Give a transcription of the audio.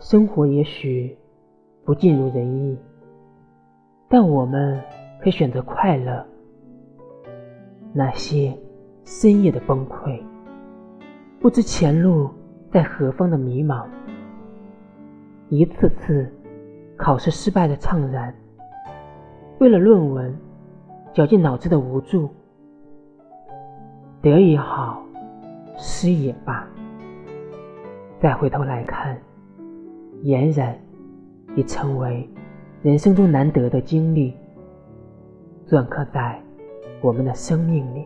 生活也许不尽如人意，但我们可以选择快乐。那些深夜的崩溃，不知前路在何方的迷茫，一次次考试失败的怅然，为了论文绞尽脑汁的无助，得也好，失也罢，再回头来看，俨然已成为人生中难得的经历，篆刻在。我们的生命里。